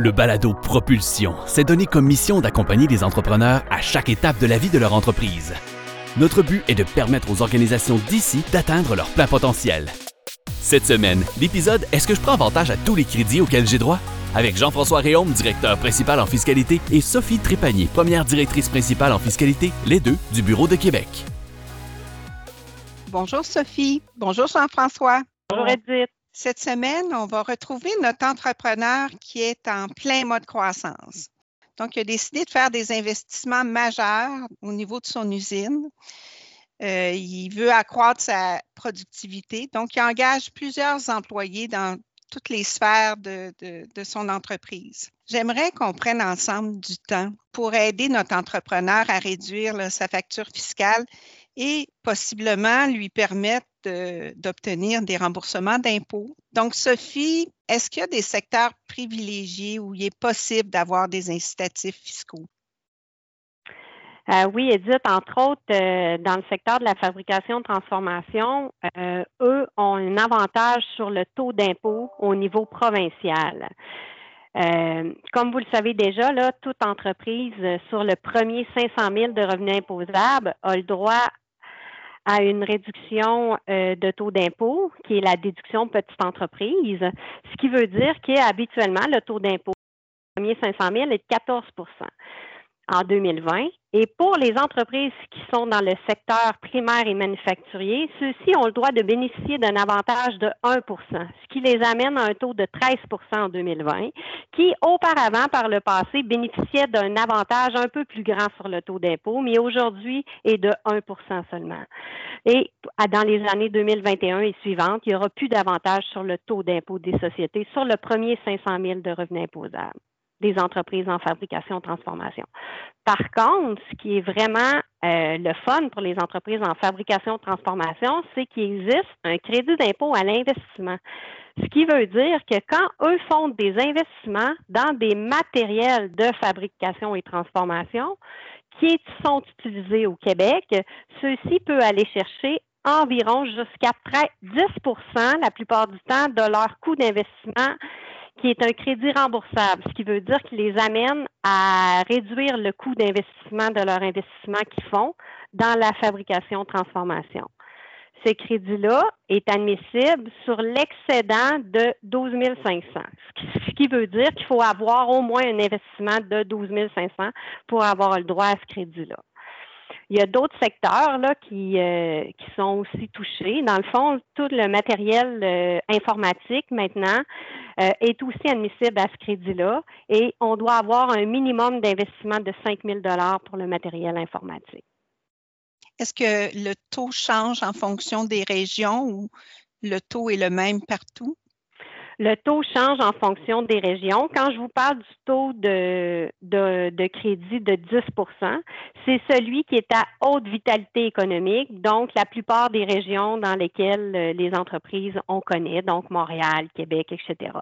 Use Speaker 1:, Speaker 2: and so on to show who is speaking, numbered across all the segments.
Speaker 1: Le balado Propulsion s'est donné comme mission d'accompagner les entrepreneurs à chaque étape de la vie de leur entreprise. Notre but est de permettre aux organisations d'ici d'atteindre leur plein potentiel. Cette semaine, l'épisode Est-ce que je prends avantage à tous les crédits auxquels j'ai droit? Avec Jean-François Réaume, directeur principal en fiscalité, et Sophie Trépanier, première directrice principale en fiscalité, les deux du Bureau de Québec.
Speaker 2: Bonjour Sophie. Bonjour Jean-François.
Speaker 3: Bonjour Edith.
Speaker 2: Cette semaine, on va retrouver notre entrepreneur qui est en plein mode croissance. Donc, il a décidé de faire des investissements majeurs au niveau de son usine. Euh, il veut accroître sa productivité. Donc, il engage plusieurs employés dans toutes les sphères de, son entreprise. J'aimerais qu'on prenne ensemble du temps pour aider notre entrepreneur à réduire sa facture fiscale et possiblement lui permettre d'obtenir des remboursements d'impôts. Donc, Sophie, est-ce qu'il y a des secteurs privilégiés où il est possible d'avoir des incitatifs fiscaux?
Speaker 3: Euh, oui, Edith, entre autres, euh, dans le secteur de la fabrication transformation, euh, eux ont un avantage sur le taux d'impôt au niveau provincial. comme vous le savez déjà, là, toute entreprise sur le premier 500 000 de revenus imposables a le droit à une réduction euh, de taux d'impôt, qui est la déduction petite entreprise, ce qui veut dire qu'habituellement, le taux d'impôt premier 500 000 est de 14 en 2020. Et pour les entreprises qui sont dans le secteur primaire et manufacturier, ceux-ci ont le droit de bénéficier d'un avantage de 1% ce qui les amène à un taux de 13% en 2020, qui auparavant, par le passé, bénéficiait d'un avantage un peu plus grand sur le taux d'impôt, mais aujourd'hui est de 1% seulement. Et dans les années 2021 et suivantes, il n'y aura plus d'avantage sur le taux d'impôt des sociétés sur le premier 500 000 de revenus imposables des entreprises en fabrication transformation. Par contre, ce qui est vraiment euh, le fun pour les entreprises en fabrication transformation, c'est qu'il existe un crédit d'impôt à l'investissement. Ce qui veut dire que quand eux font des investissements dans des matériels de fabrication et transformation qui sont utilisés au Québec, ceux-ci peuvent aller chercher environ jusqu'à près 10% la plupart du temps de leur coût d'investissement qui est un crédit remboursable, ce qui veut dire qu'il les amène à réduire le coût d'investissement de leur investissement qu'ils font dans la fabrication-transformation. Ce crédit-là est admissible sur l'excédent de 12 500, ce qui veut dire qu'il faut avoir au moins un investissement de 12 500 pour avoir le droit à ce crédit-là. Il y a d'autres secteurs là, qui, euh, qui sont aussi touchés. Dans le fond, tout le matériel euh, informatique maintenant euh, est aussi admissible à ce crédit-là et on doit avoir un minimum d'investissement de 5 000 pour le matériel informatique.
Speaker 2: Est-ce que le taux change en fonction des régions ou le taux est le même partout?
Speaker 3: Le taux change en fonction des régions. Quand je vous parle du taux de, crédit de 10% c'est celui qui est à haute vitalité économique, donc la plupart des régions dans lesquelles euh, les entreprises on connaît, donc Montréal, Québec, etc.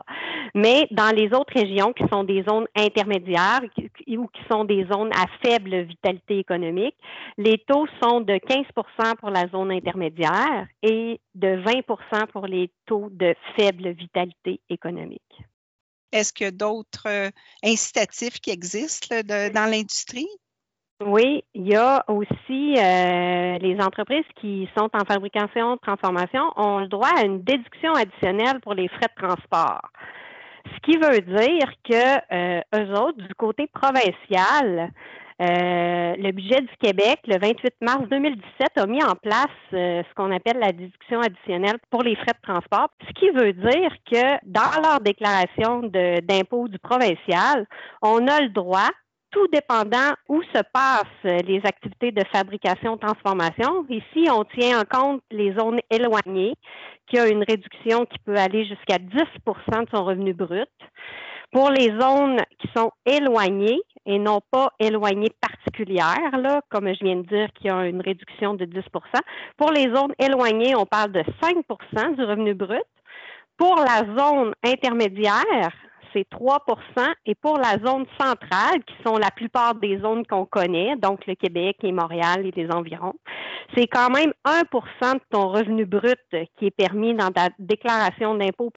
Speaker 3: Mais dans les autres régions qui sont des zones intermédiaires ou qui sont des zones à faible vitalité économique, les taux sont de 15% pour la zone intermédiaire et de 20% pour les taux de faible vitalité économique.
Speaker 2: Est-ce qu'il y a d'autres euh, incitatifs qui existent dans l'industrie?
Speaker 3: Oui, il y a aussi euh, les entreprises qui sont en fabrication, transformation ont le droit à une déduction additionnelle pour les frais de transport. Ce qui veut dire que euh, eux autres, du côté provincial, euh, le budget du Québec, le 28 mars 2017, a mis en place euh, ce qu'on appelle la déduction additionnelle pour les frais de transport, ce qui veut dire que dans leur déclaration d'impôt du provincial, on a le droit tout dépendant où se passent les activités de fabrication transformation. Ici, on tient en compte les zones éloignées, qui a une réduction qui peut aller jusqu'à 10% de son revenu brut. Pour les zones qui sont éloignées et non pas éloignées particulières, comme je viens de dire, qui ont une réduction de 10% Pour les zones éloignées, on parle de 5% du revenu brut. Pour la zone intermédiaire, c'est 3% et pour la zone centrale, qui sont la plupart des zones qu'on connaît, donc le Québec et Montréal et les environs, c'est quand même 1% de ton revenu brut qui est permis dans ta déclaration d'impôt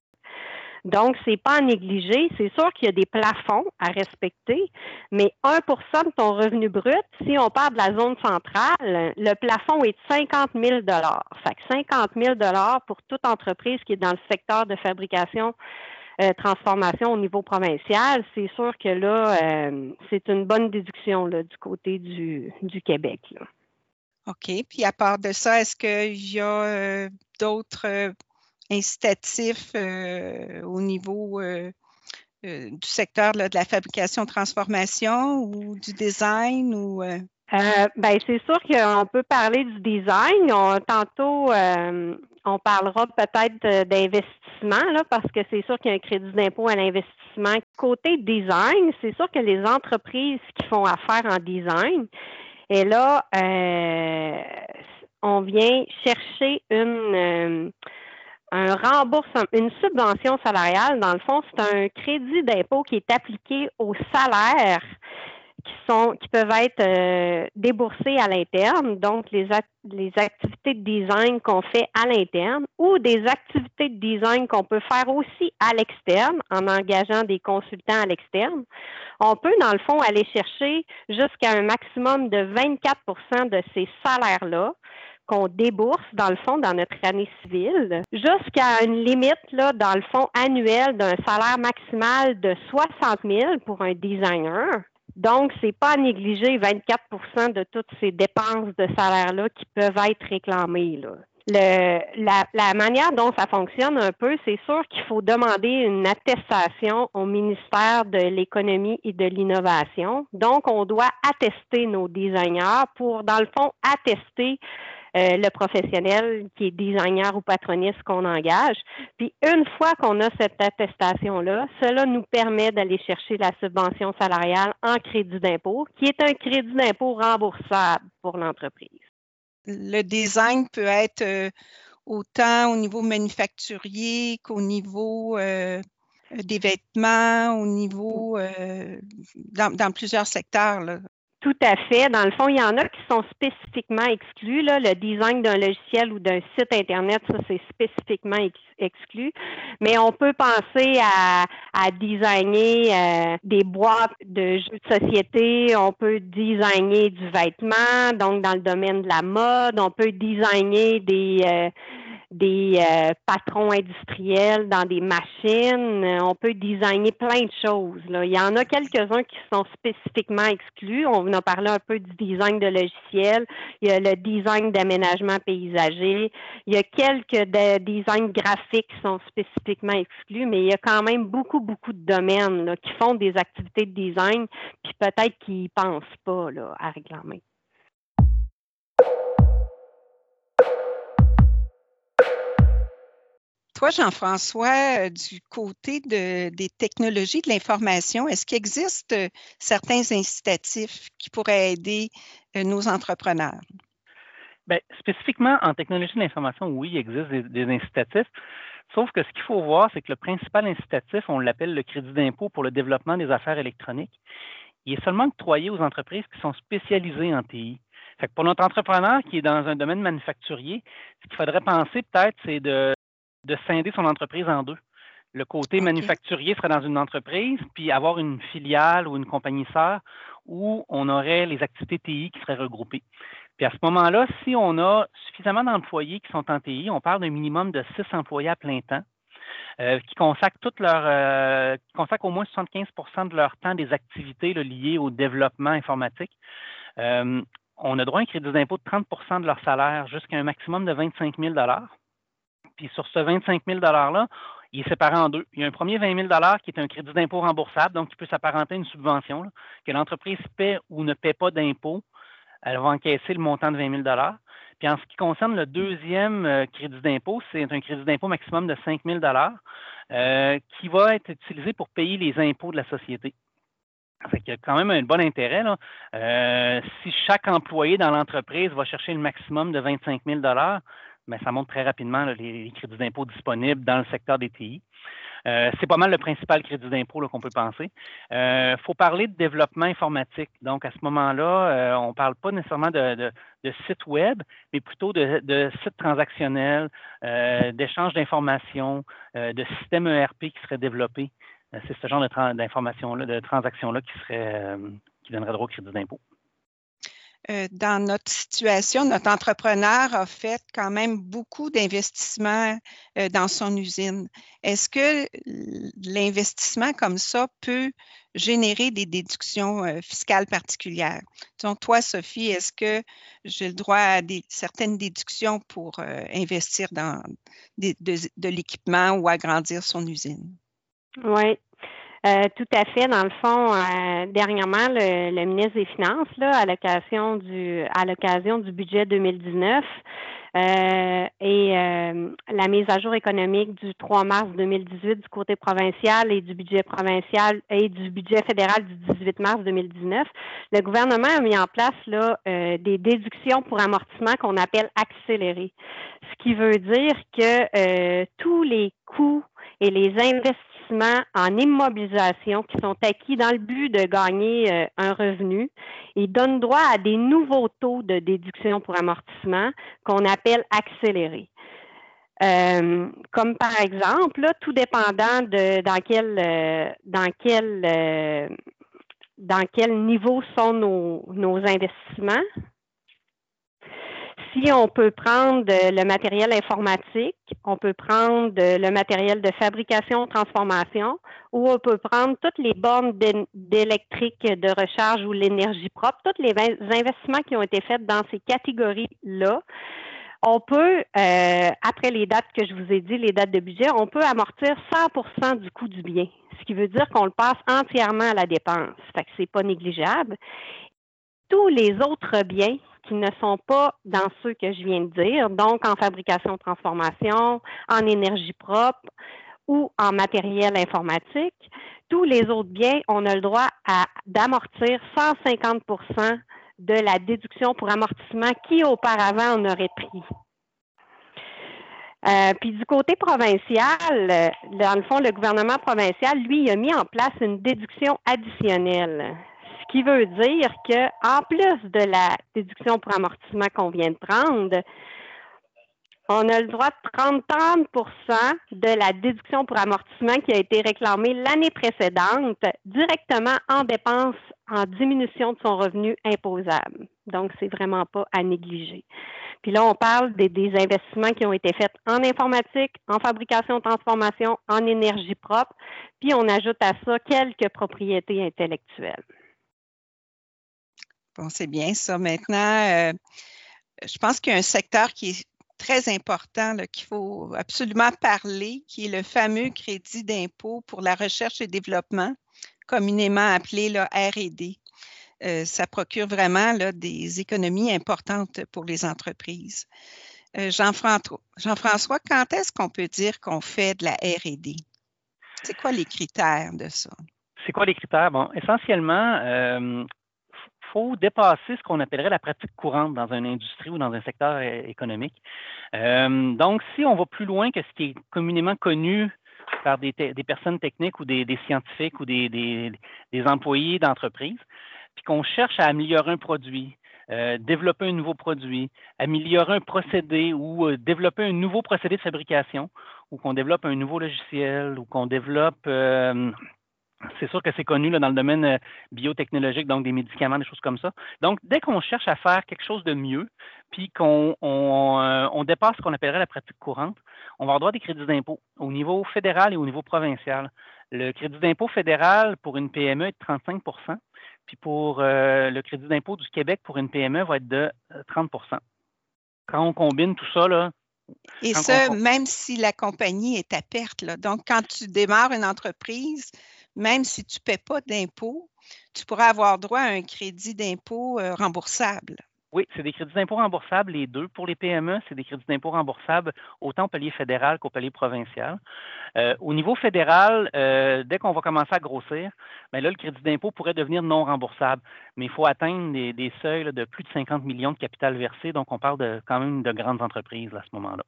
Speaker 3: Donc, c'est pas à négliger. C'est sûr qu'il y a des plafonds à respecter, mais 1% de ton revenu brut, si on parle de la zone centrale, le plafond est de 50 000 Fait que 50 000 pour toute entreprise qui est dans le secteur de fabrication euh, transformation au niveau provincial, c'est sûr que là, euh, c'est une bonne déduction du côté du, du Québec.
Speaker 2: OK. Puis à part de ça, est-ce qu'il y a euh, d'autres incitatifs au niveau du secteur de la fabrication transformation ou du design ou
Speaker 3: ben, c'est sûr qu'on peut parler du design. On, tantôt, on parlera peut-être d'investissement, là, parce que c'est sûr qu'il y a un crédit d'impôt à l'investissement. Côté design, c'est sûr que les entreprises qui font affaire en design, et là, euh, on vient chercher une euh, un remboursement, une subvention salariale. Dans le fond, c'est un crédit d'impôt qui est appliqué au salaire qui sont qui peuvent être euh, déboursés à l'interne, donc les activités de design qu'on fait à l'interne ou des activités de design qu'on peut faire aussi à l'externe en engageant des consultants à l'externe. On peut, dans le fond, aller chercher jusqu'à un maximum de 24% de ces salaires-là qu'on débourse, dans le fond, dans notre année civile, jusqu'à une limite, là, dans le fond, annuel d'un salaire maximal de 60 000 pour un designer. Donc, c'est pas à négliger 24% de toutes ces dépenses de salaire-là qui peuvent être réclamées. la, la, manière dont ça fonctionne un peu, c'est sûr qu'il faut demander une attestation au ministère de l'économie et de l'innovation. Donc, on doit attester nos designers pour, dans le fond, attester euh, le professionnel qui est designer ou patroniste qu'on engage. Puis une fois qu'on a cette attestation-là, cela nous permet d'aller chercher la subvention salariale en crédit d'impôt, qui est un crédit d'impôt remboursable pour l'entreprise.
Speaker 2: Le design peut être euh, autant au niveau manufacturier qu'au niveau euh, des vêtements, au niveau dans, dans, plusieurs secteurs. Là.
Speaker 3: Tout à fait. Dans le fond, il y en a qui sont spécifiquement exclus. Là. Le design d'un logiciel ou d'un site Internet, ça, c'est spécifiquement exclu. Mais on peut penser à, à designer euh, des boîtes de jeux de société. On peut designer du vêtement, donc dans le domaine de la mode. On peut designer des... Euh, des euh, patrons industriels dans des machines. On peut designer plein de choses. Là. Il y en a quelques-uns qui sont spécifiquement exclus. On a parlé un peu du design de logiciels. Il y a le design d'aménagement paysager. Il y a quelques designs graphiques qui sont spécifiquement exclus, mais il y a quand même beaucoup, beaucoup de domaines là, qui font des activités de design, puis peut-être qu'ils ne pensent pas là, à réclamer.
Speaker 2: Toi, Jean-François, euh, du côté des technologies de l'information, est-ce qu'il existe euh, certains incitatifs qui pourraient aider euh, nos entrepreneurs?
Speaker 4: Bien, spécifiquement en technologie de l'information, oui, il existe des, incitatifs. Sauf que ce qu'il faut voir, c'est que le principal incitatif, on l'appelle le crédit d'impôt pour le développement des affaires électroniques, il est seulement octroyé aux entreprises qui sont spécialisées en TI. Fait pour notre entrepreneur qui est dans un domaine manufacturier, ce qu'il faudrait penser peut-être, c'est de de scinder son entreprise en deux. Le côté manufacturier serait dans une entreprise, puis avoir une filiale ou une compagnie sœur où on aurait les activités TI qui seraient regroupées. Puis à ce moment-là, si on a suffisamment d'employés qui sont en TI, on parle d'un minimum de six employés à plein temps. Euh, qui consacrent toute leur, euh, qui consacrent au moins 75% de leur temps des activités liées au développement informatique. Euh, on a droit à un crédit d'impôt de 30% de leur salaire jusqu'à un maximum de 25 000 puis sur ce 25 000 $-là, il est séparé en deux. Il y a un premier 20 000 qui est un crédit d'impôt remboursable, donc qui peut s'apparenter à une subvention, que l'entreprise paie ou ne paie pas d'impôt. Elle va encaisser le montant de 20 000 Puis en ce qui concerne le deuxième euh, crédit d'impôt, c'est un crédit d'impôt maximum de 5 000 euh, qui va être utilisé pour payer les impôts de la société. Fait qu'il y a quand même un bon intérêt. Euh, si chaque employé dans l'entreprise va chercher le maximum de 25 000 mais ça monte très rapidement les, crédits d'impôt disponibles dans le secteur des TI. Euh, c'est pas mal le principal crédit d'impôt qu'on peut penser. Il euh, faut parler de développement informatique. Donc, à ce moment-là, on ne parle pas nécessairement de, sites web, mais plutôt de, sites transactionnels, d'échanges d'informations, de systèmes ERP qui seraient développés. c'est ce genre d'informations-là, de transactions-là qui, serait, qui donnerait droit au crédit d'impôt.
Speaker 2: Euh, dans notre situation, notre entrepreneur a fait quand même beaucoup d'investissements euh, dans son usine. Est-ce que l'investissement comme ça peut générer des déductions euh, fiscales particulières? Donc, toi, Sophie, est-ce que j'ai le droit à certaines déductions pour investir dans de l'équipement ou agrandir son usine?
Speaker 3: Oui, euh, tout à fait. Dans le fond, euh, dernièrement, le, ministre des Finances, là, à l'occasion du à l'occasion du budget 2019 euh, et la mise à jour économique du 3 mars 2018 du côté provincial et du budget provincial et du budget fédéral du 18 mars 2019, le gouvernement a mis en place là des déductions pour amortissement qu'on appelle accélérées. Ce qui veut dire que tous les coûts et les investissements en immobilisation qui sont acquis dans le but de gagner euh, un revenu et donnent droit à des nouveaux taux de déduction pour amortissement qu'on appelle accélérés. Euh, comme par exemple, tout dépendant de dans quel euh, dans quel dans quel niveau sont nos investissements, si on peut prendre le matériel informatique, on peut prendre le matériel de fabrication, transformation, ou on peut prendre toutes les bornes d'électrique de recharge ou l'énergie propre, tous les investissements qui ont été faits dans ces catégories-là. On peut, euh, après les dates que je vous ai dit, les dates de budget, on peut amortir 100% du coût du bien, ce qui veut dire qu'on le passe entièrement à la dépense. Fait que c'est pas négligeable. Tous les autres biens qui ne sont pas dans ceux que je viens de dire, donc en fabrication transformation, en énergie propre ou en matériel informatique. Tous les autres biens, on a le droit d'amortir 150% de la déduction pour amortissement qui auparavant on aurait pris. Euh, puis du côté provincial, dans le fond, le gouvernement provincial, lui, a mis en place une déduction additionnelle qui veut dire que en plus de la déduction pour amortissement qu'on vient de prendre, on a le droit de prendre 30% de la déduction pour amortissement qui a été réclamée l'année précédente directement en dépenses en diminution de son revenu imposable. Donc, c'est vraiment pas à négliger. Puis là, on parle des, des, investissements qui ont été faits en informatique, en fabrication, transformation, en énergie propre, puis on ajoute à ça quelques propriétés intellectuelles.
Speaker 2: Bon, c'est bien ça. Maintenant, euh, je pense qu'il y a un secteur qui est très important, qu'il faut absolument parler, qui est le fameux crédit d'impôt pour la recherche et développement, communément appelé le RD. Euh, ça procure vraiment des économies importantes pour les entreprises. Euh, Jean-François, quand est-ce qu'on peut dire qu'on fait de la RD? C'est quoi les critères de ça?
Speaker 4: C'est quoi les critères? Bon, essentiellement, faut dépasser ce qu'on appellerait la pratique courante dans une industrie ou dans un secteur euh, économique. Euh, donc, si on va plus loin que ce qui est communément connu par des, personnes techniques ou des, scientifiques ou des, employés d'entreprise, puis qu'on cherche à améliorer un produit, euh, développer un nouveau produit, améliorer un procédé ou développer un nouveau procédé de fabrication, ou qu'on développe un nouveau logiciel, ou qu'on développe c'est sûr que c'est connu dans le domaine euh, biotechnologique, donc des médicaments, des choses comme ça. Donc, dès qu'on cherche à faire quelque chose de mieux, puis qu'on euh, dépasse ce qu'on appellerait la pratique courante, on va avoir droit à des crédits d'impôt au niveau fédéral et au niveau provincial. Le crédit d'impôt fédéral pour une PME est de 35% puis pour euh, le crédit d'impôt du Québec pour une PME va être de 30% Quand on combine tout ça, là,
Speaker 2: et ça, même si la compagnie est à perte. Là. Donc, quand tu démarres une entreprise, même si tu ne paies pas d'impôt, tu pourras avoir droit à un crédit d'impôt euh, remboursable.
Speaker 4: Oui, c'est des crédits d'impôt remboursables, les deux. Pour les PME, c'est des crédits d'impôt remboursables autant au palier fédéral qu'au palier provincial. Euh, au niveau fédéral, euh, dès qu'on va commencer à grossir, bien là, le crédit d'impôt pourrait devenir non remboursable. Mais il faut atteindre des, seuils de plus de 50 millions de capital versé. Donc, on parle de, quand même de grandes entreprises à ce moment-là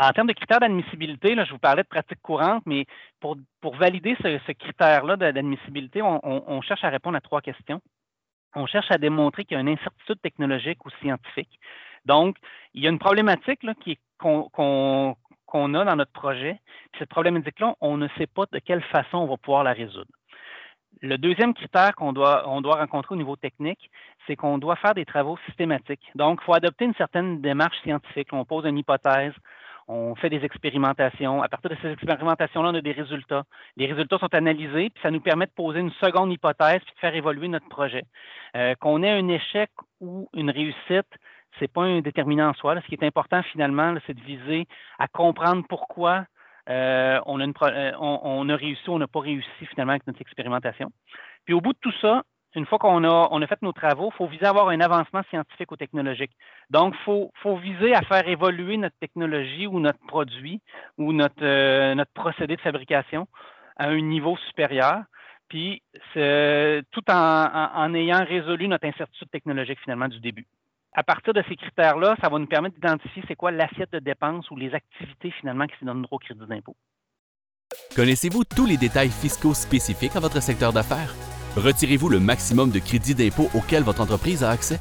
Speaker 4: En termes de critères d'admissibilité, je vous parlais de pratique courante, mais pour, pour valider ce, critère-là d'admissibilité, on, cherche à répondre à trois questions. On cherche à démontrer qu'il y a une incertitude technologique ou scientifique. Donc, il y a une problématique qu'on a dans notre projet. cette problématique-là, on ne sait pas de quelle façon on va pouvoir la résoudre. Le deuxième critère qu'on doit, on doit rencontrer au niveau technique, c'est qu'on doit faire des travaux systématiques. Donc, il faut adopter une certaine démarche scientifique. On pose une hypothèse, on fait des expérimentations. À partir de ces expérimentations-là, on a des résultats. Les résultats sont analysés, puis ça nous permet de poser une seconde hypothèse, puis de faire évoluer notre projet. Euh, qu'on ait un échec ou une réussite, ce n'est pas un déterminant en soi. Ce qui est important finalement, c'est de viser à comprendre pourquoi euh, on, a euh, on, a réussi ou on n'a pas réussi finalement avec notre expérimentation. Puis au bout de tout ça, une fois qu'on a, fait nos travaux, il faut viser à avoir un avancement scientifique ou technologique. Donc, il faut, viser à faire évoluer notre technologie ou notre produit ou notre, euh, procédé de fabrication à un niveau supérieur, puis tout en, ayant résolu notre incertitude technologique finalement du début. À partir de ces critères-là, ça va nous permettre d'identifier c'est quoi l'assiette de dépenses ou les activités finalement qui se donnent au crédit d'impôt.
Speaker 1: Connaissez-vous tous les détails fiscaux spécifiques à votre secteur d'affaires? Retirez-vous le maximum de crédits d'impôt auquel votre entreprise a accès?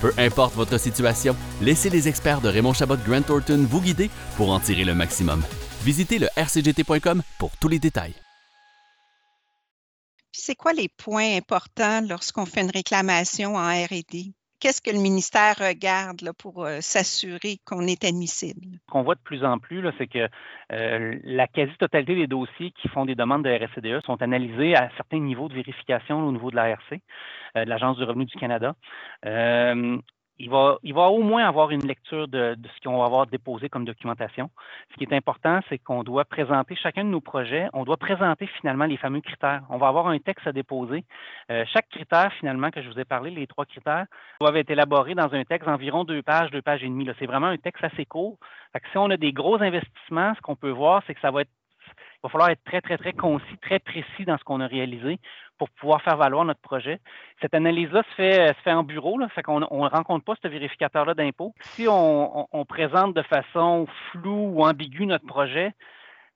Speaker 1: Peu importe votre situation, laissez les experts de Raymond Chabot Grant Thornton vous guider pour en tirer le maximum. Visitez le rcgt.com pour tous les détails.
Speaker 2: C'est quoi les points importants lorsqu'on fait une réclamation en R&D? Qu'est-ce que le ministère regarde pour euh, s'assurer qu'on est admissible?
Speaker 4: Ce qu'on voit de plus en plus, c'est que euh, la quasi-totalité des dossiers qui font des demandes de RSCDE sont analysés à certains niveaux de vérification au niveau de l'ARC, euh, de l'Agence du revenu du Canada il va, il va au moins avoir une lecture de, ce qu'on va avoir déposé comme documentation. Ce qui est important, c'est qu'on doit présenter chacun de nos projets, on doit présenter finalement les fameux critères. On va avoir un texte à déposer. Euh, chaque critère, finalement, que je vous ai parlé, les trois critères, doivent être élaborés dans un texte d'environ deux pages, deux pages et demie. C'est vraiment un texte assez court. si on a des gros investissements, ce qu'on peut voir, c'est que ça va être il va falloir être très, très, très concis, très précis dans ce qu'on a réalisé pour pouvoir faire valoir notre projet. Cette analyse-là se fait, fait en bureau, là, fait qu'on ne rencontre pas ce vérificateur-là d'impôt. Si on, présente de façon floue ou ambiguë notre projet,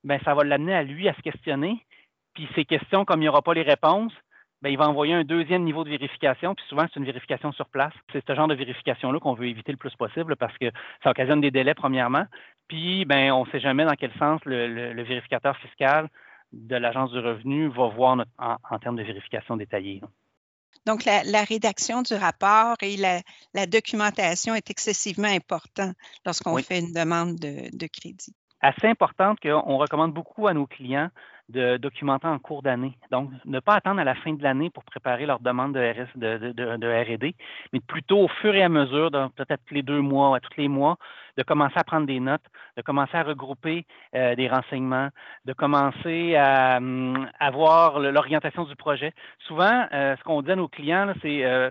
Speaker 4: ben ça va l'amener à lui à se questionner. Puis ces questions, comme il n'y aura pas les réponses, ben, il va envoyer un deuxième niveau de vérification, puis souvent, c'est une vérification sur place. C'est ce genre de vérification-là qu'on veut éviter le plus possible parce que ça occasionne des délais, premièrement. Puis, ben, on ne sait jamais dans quel sens le, vérificateur fiscal de l'Agence du revenu va voir en, termes de vérification détaillée.
Speaker 2: Donc, la, rédaction du rapport et la, documentation est excessivement importante lorsqu'on fait une demande de, crédit.
Speaker 4: Assez importante qu'on recommande beaucoup à nos clients de documenter en cours d'année. Donc, ne pas attendre à la fin de l'année pour préparer leur demande de, de, RD, mais plutôt au fur et à mesure, peut-être tous les deux mois, à tous les mois, de commencer à prendre des notes, de commencer à regrouper euh, des renseignements, de commencer à, hum, voir l'orientation du projet. Souvent, euh, ce qu'on dit à nos clients, c'est euh,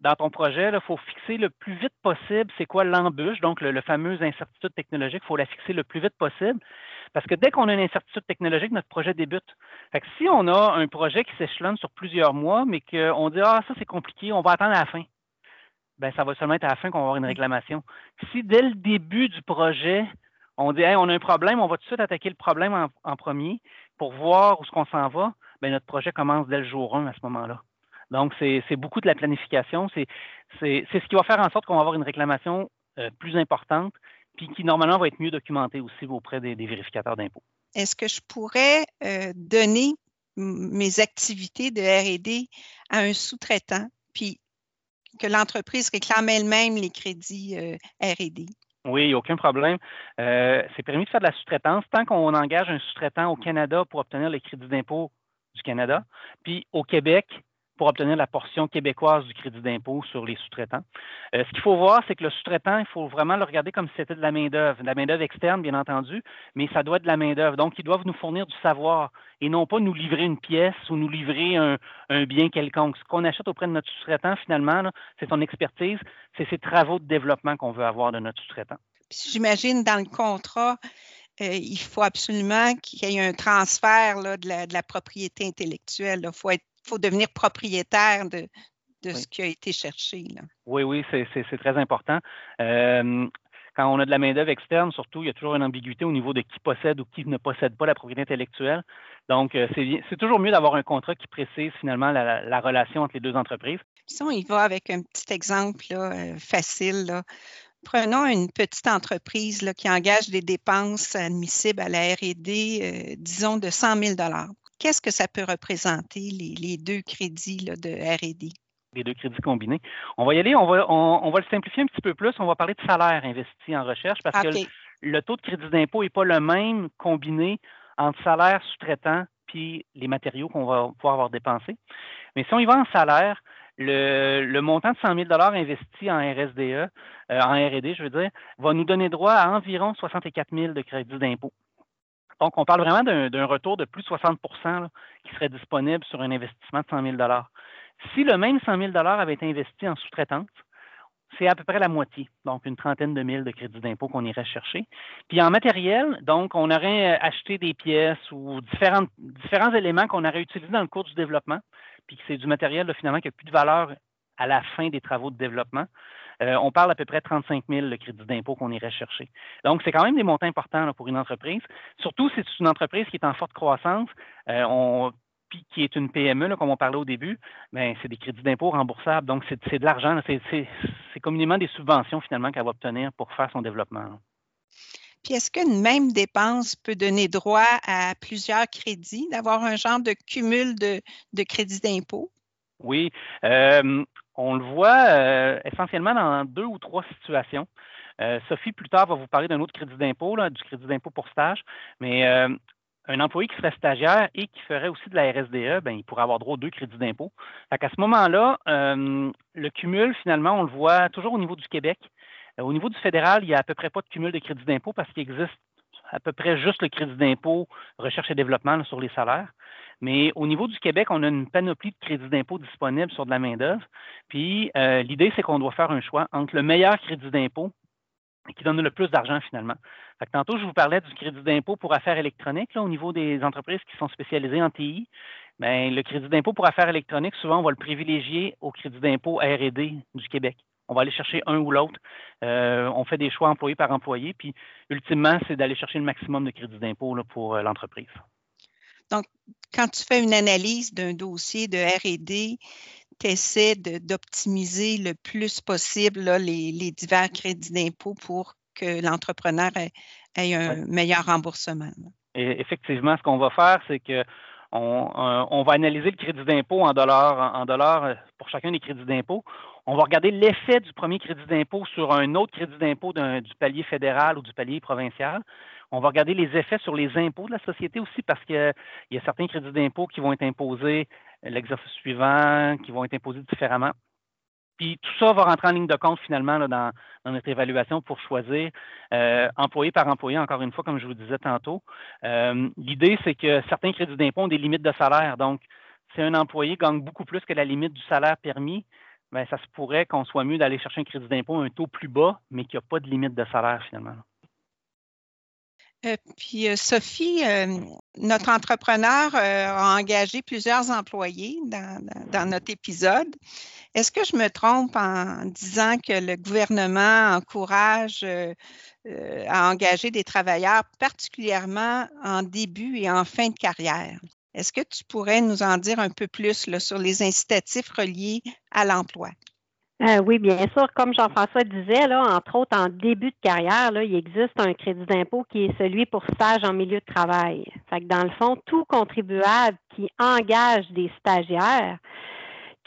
Speaker 4: dans ton projet, il faut fixer le plus vite possible c'est quoi l'embûche, donc le, le, fameux incertitude technologique, il faut la fixer le plus vite possible. Parce que dès qu'on a une incertitude technologique, notre projet débute. Fait que si on a un projet qui s'échelonne sur plusieurs mois, mais qu'on dit Ah, ça c'est compliqué, on va attendre à la fin, ben ça va seulement être à la fin qu'on va avoir une réclamation. Si dès le début du projet, on dit on a un problème, on va tout de suite attaquer le problème en, premier pour voir où ce qu'on s'en va, ben notre projet commence dès le jour 1 à ce moment-là. Donc, c'est beaucoup de la planification. C'est ce qui va faire en sorte qu'on va avoir une réclamation euh, plus importante puis qui normalement va être mieux documenté aussi auprès des, vérificateurs d'impôts.
Speaker 2: Est-ce que je pourrais euh, donner mes activités de RD à un sous-traitant, puis que l'entreprise réclame elle-même les crédits euh, RD?
Speaker 4: Oui, il n'y a aucun problème. Euh, c'est permis de faire de la sous-traitance tant qu'on engage un sous-traitant au Canada pour obtenir les crédits d'impôt du Canada. Puis au Québec, pour obtenir la portion québécoise du crédit d'impôt sur les sous-traitants. Euh, ce qu'il faut voir, c'est que le sous-traitant, il faut vraiment le regarder comme si c'était de la main-d'œuvre, de la main-d'œuvre externe, bien entendu, mais ça doit être de la main-d'œuvre. Donc, ils doivent nous fournir du savoir et non pas nous livrer une pièce ou nous livrer un, bien quelconque. Ce qu'on achète auprès de notre sous-traitant, finalement, c'est son expertise, c'est ses travaux de développement qu'on veut avoir de notre sous-traitant.
Speaker 2: J'imagine dans le contrat, euh, il faut absolument qu'il y ait un transfert de, la, propriété intellectuelle. Il faut être faut devenir propriétaire de, ce qui a été cherché.
Speaker 4: Oui, oui, c'est très important. Euh, quand on a de la main-d'œuvre externe, surtout, il y a toujours une ambiguïté au niveau de qui possède ou qui ne possède pas la propriété intellectuelle. Donc, euh, c'est toujours mieux d'avoir un contrat qui précise finalement la, relation entre les deux entreprises.
Speaker 2: Si on y va avec un petit exemple euh, facile, prenons une petite entreprise qui engage des dépenses admissibles à la RD, euh, disons, de 100 000 Qu'est-ce que ça peut représenter, les, deux crédits de RD?
Speaker 4: les deux crédits combinés. On va y aller, on va, on, va le simplifier un petit peu plus. On va parler de salaire investi en recherche parce que le, taux de crédit d'impôt n'est pas le même combiné entre salaire sous-traitant puis les matériaux qu'on va pouvoir avoir dépensés. Mais si on y va en salaire, le, montant de 100 000 investi en RSDE, euh, en RD, je veux dire, va nous donner droit à environ 64 000 de crédit d'impôt. Donc, on parle vraiment d'un retour de plus de 60% qui serait disponible sur un investissement de 100 000 si le même 100 000 avait été investi en sous-traitance, c'est à peu près la moitié, donc une trentaine de mille de crédits d'impôt qu'on irait chercher. Puis en matériel, donc on aurait euh, acheté des pièces ou différents, différents éléments qu'on aurait utilisés dans le cours du développement, puis que c'est du matériel finalement qui n'a plus de valeur à la fin des travaux de développement. Euh, on parle à peu près 35 000 le crédit d'impôt qu'on irait chercher. Donc, c'est quand même des montants importants pour une entreprise. Surtout si c'est une entreprise qui est en forte croissance. Euh, on, puis qui est une PME, comme on parlait au début, mais ben, c'est des crédits d'impôt remboursables. Donc, c'est de l'argent. C'est communément des subventions, finalement, qu'elle va obtenir pour faire son développement.
Speaker 2: Puis, est-ce qu'une même dépense peut donner droit à plusieurs crédits, d'avoir un genre de cumul de, de crédits d'impôt?
Speaker 4: Oui. Euh, on le voit euh, essentiellement dans deux ou trois situations. Euh, Sophie, plus tard, va vous parler d'un autre crédit d'impôt, du crédit d'impôt pour stage. Mais un employé qui serait stagiaire et qui ferait aussi de la RSDE, ben, il pourrait avoir droit aux deux crédits d'impôt. À ce moment-là, euh, le cumul, finalement, on le voit toujours au niveau du Québec. Euh, au niveau du fédéral, il n'y a à peu près pas de cumul de crédits d'impôt parce qu'il existe à peu près juste le crédit d'impôt recherche et développement sur les salaires. Mais au niveau du Québec, on a une panoplie de crédits d'impôt disponibles sur de la main-d'œuvre. Puis euh, l'idée, c'est qu'on doit faire un choix entre le meilleur crédit d'impôt qui donne le plus d'argent finalement. tantôt, je vous parlais du crédit d'impôt pour affaires électroniques au niveau des entreprises qui sont spécialisées en TI. Bien, le crédit d'impôt pour affaires électroniques, souvent, on va le privilégier au crédit d'impôt RD du Québec. On va aller chercher un ou l'autre. Euh, on fait des choix employé par employé. Puis, ultimement, c'est d'aller chercher le maximum de crédit d'impôt pour euh, l'entreprise.
Speaker 2: Donc, quand tu fais une analyse d'un dossier de RD, tu essaies d'optimiser le plus possible les, divers crédits d'impôt pour que l'entrepreneur ait, un meilleur remboursement.
Speaker 4: Et effectivement, ce qu'on va faire, c'est que on, euh, va analyser le crédit d'impôt en dollars, en dollars euh, pour chacun des crédits d'impôt. On va regarder l'effet du premier crédit d'impôt sur un autre crédit d'impôt du palier fédéral ou du palier provincial. On va regarder les effets sur les impôts de la société aussi parce qu'il y a certains crédits d'impôt qui vont être imposés l'exercice suivant, qui vont être imposés différemment. Puis tout ça va rentrer en ligne de compte finalement dans, notre évaluation pour choisir euh, employé par employé, encore une fois, comme je vous disais tantôt. Euh, l'idée, c'est que certains crédits d'impôt ont des limites de salaire. Donc, si un employé gagne beaucoup plus que la limite du salaire permis, bien, ça se pourrait qu'on soit mieux d'aller chercher un crédit d'impôt à un taux plus bas, mais qui n'a pas de limite de salaire finalement.
Speaker 2: Euh, puis euh, Sophie, euh, notre entrepreneur a engagé plusieurs employés dans, notre épisode. Est-ce que je me trompe en disant que le gouvernement encourage à engager des travailleurs, particulièrement en début et en fin de carrière? Est-ce que tu pourrais nous en dire un peu plus sur les incitatifs reliés à l'emploi?
Speaker 3: Euh, oui, bien sûr. Comme Jean-François disait, là, entre autres, en début de carrière, là, il existe un crédit d'impôt qui est celui pour stage en milieu de travail. Fait que dans le fond, tout contribuable qui engage des stagiaires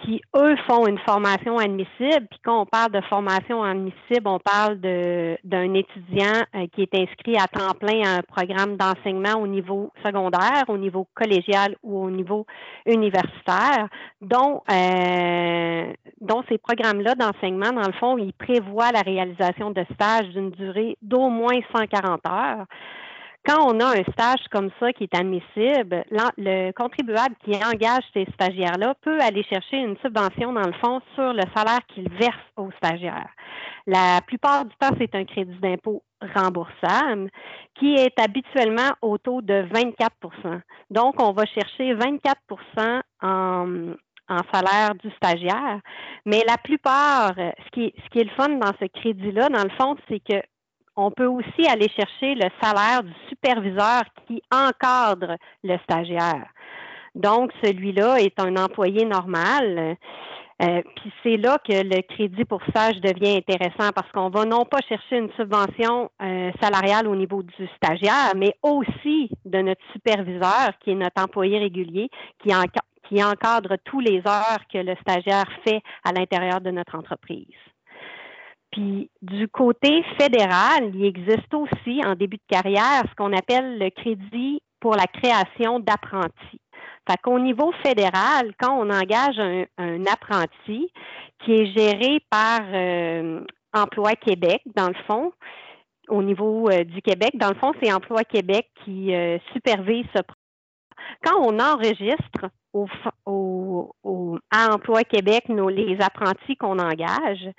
Speaker 3: qui, eux, font une formation admissible. Puis quand on parle de formation admissible, on parle d'un étudiant euh, qui est inscrit à temps plein à un programme d'enseignement au niveau secondaire, au niveau collégial ou au niveau universitaire, dont, euh, dont ces programmes-là d'enseignement, dans le fond, ils prévoient la réalisation de stages d'une durée d'au moins 140 heures. Quand on a un stage comme ça qui est admissible, le contribuable qui engage ces stagiaires-là peut aller chercher une subvention, dans le fond, sur le salaire qu'il verse aux stagiaires. La plupart du temps, c'est un crédit d'impôt remboursable qui est habituellement au taux de 24% Donc, on va chercher 24 en, en salaire du stagiaire. Mais la plupart, ce ce qui est le fun dans ce crédit-là, dans le fond, c'est que on peut aussi aller chercher le salaire du superviseur qui encadre le stagiaire. Donc, celui-là est un employé normal. Euh, puis c'est là que le crédit pour stage devient intéressant parce qu'on va non pas chercher une subvention euh, salariale au niveau du stagiaire, mais aussi de notre superviseur, qui est notre employé régulier, qui encadre tous les heures que le stagiaire fait à l'intérieur de notre entreprise. Puis du côté fédéral, il existe aussi en début de carrière ce qu'on appelle le crédit pour la création d'apprentis. Fait qu'au niveau fédéral, quand on engage un, apprenti qui est géré par euh, Emploi Québec, dans le fond, au niveau euh, du Québec, dans le fond, c'est Emploi Québec qui euh, supervise ce quand on enregistre à Emploi Québec les apprentis qu'on engage,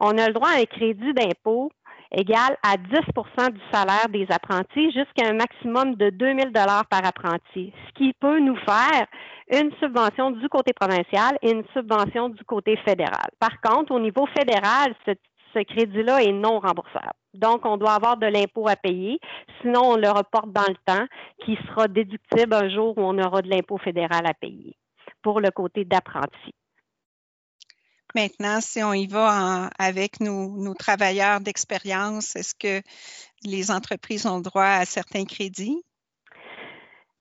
Speaker 3: on a le droit à un crédit d'impôt égal à 10% du salaire des apprentis jusqu'à un maximum de 2000 dollars par apprenti, ce qui peut nous faire une subvention du côté provincial et une subvention du côté fédéral. Par contre, au niveau fédéral, ce, ce crédit-là est non remboursable. Donc, on doit avoir de l'impôt à payer. Sinon, on le reporte dans le temps, qui sera déductible un jour où on aura de l'impôt fédéral à payer pour le côté d'apprenti.
Speaker 2: Maintenant, si on y va avec nos, travailleurs d'expérience, est-ce que les entreprises ont droit à certains crédits?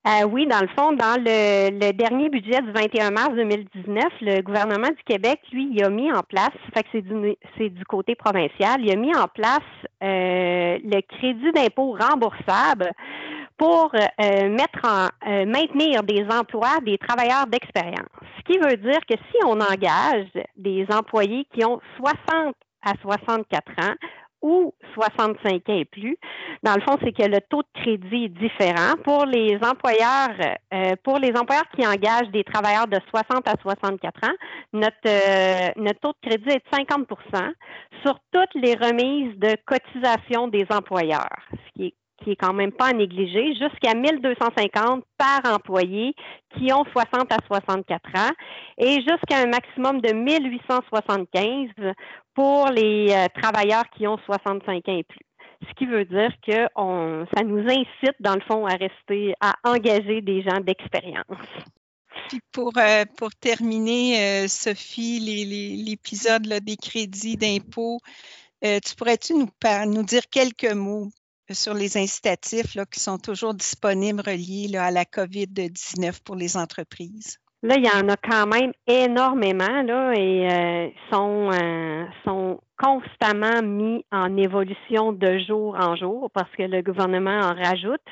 Speaker 3: Euh, oui, dans le fond, dans le, dernier budget du 21 mars 2019, le gouvernement du Québec, lui, il a mis en place, fait que c'est du, du côté provincial, il a mis en place euh, le crédit d'impôt remboursable pour euh, maintenir des emplois des travailleurs d'expérience. Ce qui veut dire que si on engage des employés qui ont 60 à 64 ans ou 65 ans et plus. Dans le fond, c'est que le taux de crédit est différent. Pour les employeurs, euh, pour les employeurs qui engagent des travailleurs de 60 à 64 ans, notre, euh, notre taux de crédit est de 50% sur toutes les remises de cotisation des employeurs, ce qui est qui est quand même pas à négliger, jusqu'à 1250 par employé qui ont 60 à 64 ans et jusqu'à un maximum de 1875 pour les euh, travailleurs qui ont 65 ans et plus. Ce qui veut dire que ça nous incite, dans le fond, à rester, à engager des gens d'expérience.
Speaker 2: Puis pour, euh, terminer, euh, Sophie, l'épisode des crédits d'impôt, tu pourrais-tu nous, nous dire quelques mots sur les incitatifs qui sont toujours disponibles reliés à la COVID-19 pour les entreprises?
Speaker 3: Là, il y en a quand même énormément là, et euh, sont, euh, sont constamment mis en évolution de jour en jour parce que le gouvernement en rajoute.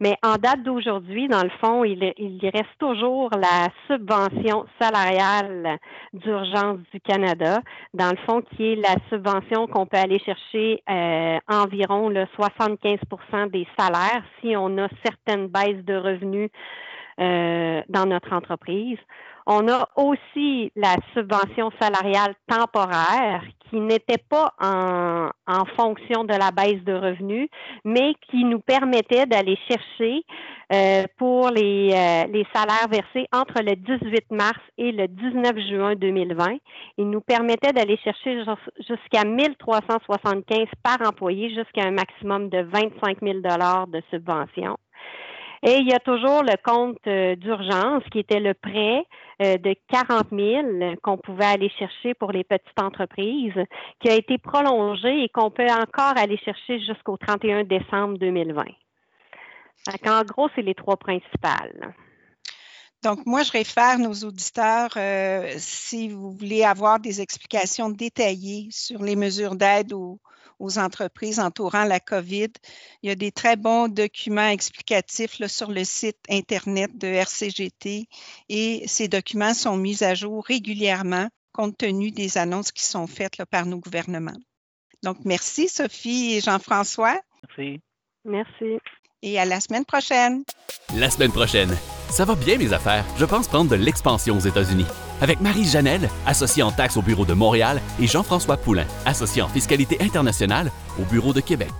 Speaker 3: Mais en date d'aujourd'hui, dans le fond, il, il reste toujours la subvention salariale d'urgence du Canada, dans le fond, qui est la subvention qu'on peut aller chercher euh, environ le 75% des salaires si on a certaines baisses de revenus euh, dans notre entreprise. On a aussi la subvention salariale temporaire qui n'était pas en, en, fonction de la baisse de revenus, mais qui nous permettait d'aller chercher euh, pour les, euh, les salaires versés entre le 18 mars et le 19 juin 2020. Il nous permettait d'aller chercher jusqu'à 1375 par employé, jusqu'à un maximum de 25 000 de subvention. Et il y a toujours le compte euh, d'urgence qui était le prêt euh, de 40 000 qu'on pouvait aller chercher pour les petites entreprises, qui a été prolongé et qu'on peut encore aller chercher jusqu'au 31 décembre 2020. En gros, c'est les trois principales.
Speaker 2: Donc, moi, je réfère nos auditeurs, euh, si vous voulez avoir des explications détaillées sur les mesures d'aide aux, aux, entreprises entourant la COVID, il y a des très bons documents explicatifs là, sur le site Internet de RCGT et ces documents sont mis à jour régulièrement compte tenu des annonces qui sont faites là, par nos gouvernements. Donc, merci Sophie et Jean-François.
Speaker 4: Merci.
Speaker 3: Merci.
Speaker 2: Et à la semaine prochaine.
Speaker 1: La semaine prochaine. Ça va bien mes affaires? Je pense prendre de l'expansion aux États-Unis. Avec Marie Janelle, associée en taxes au bureau de Montréal, et Jean-François Poulain, associé en fiscalité internationale au bureau de Québec.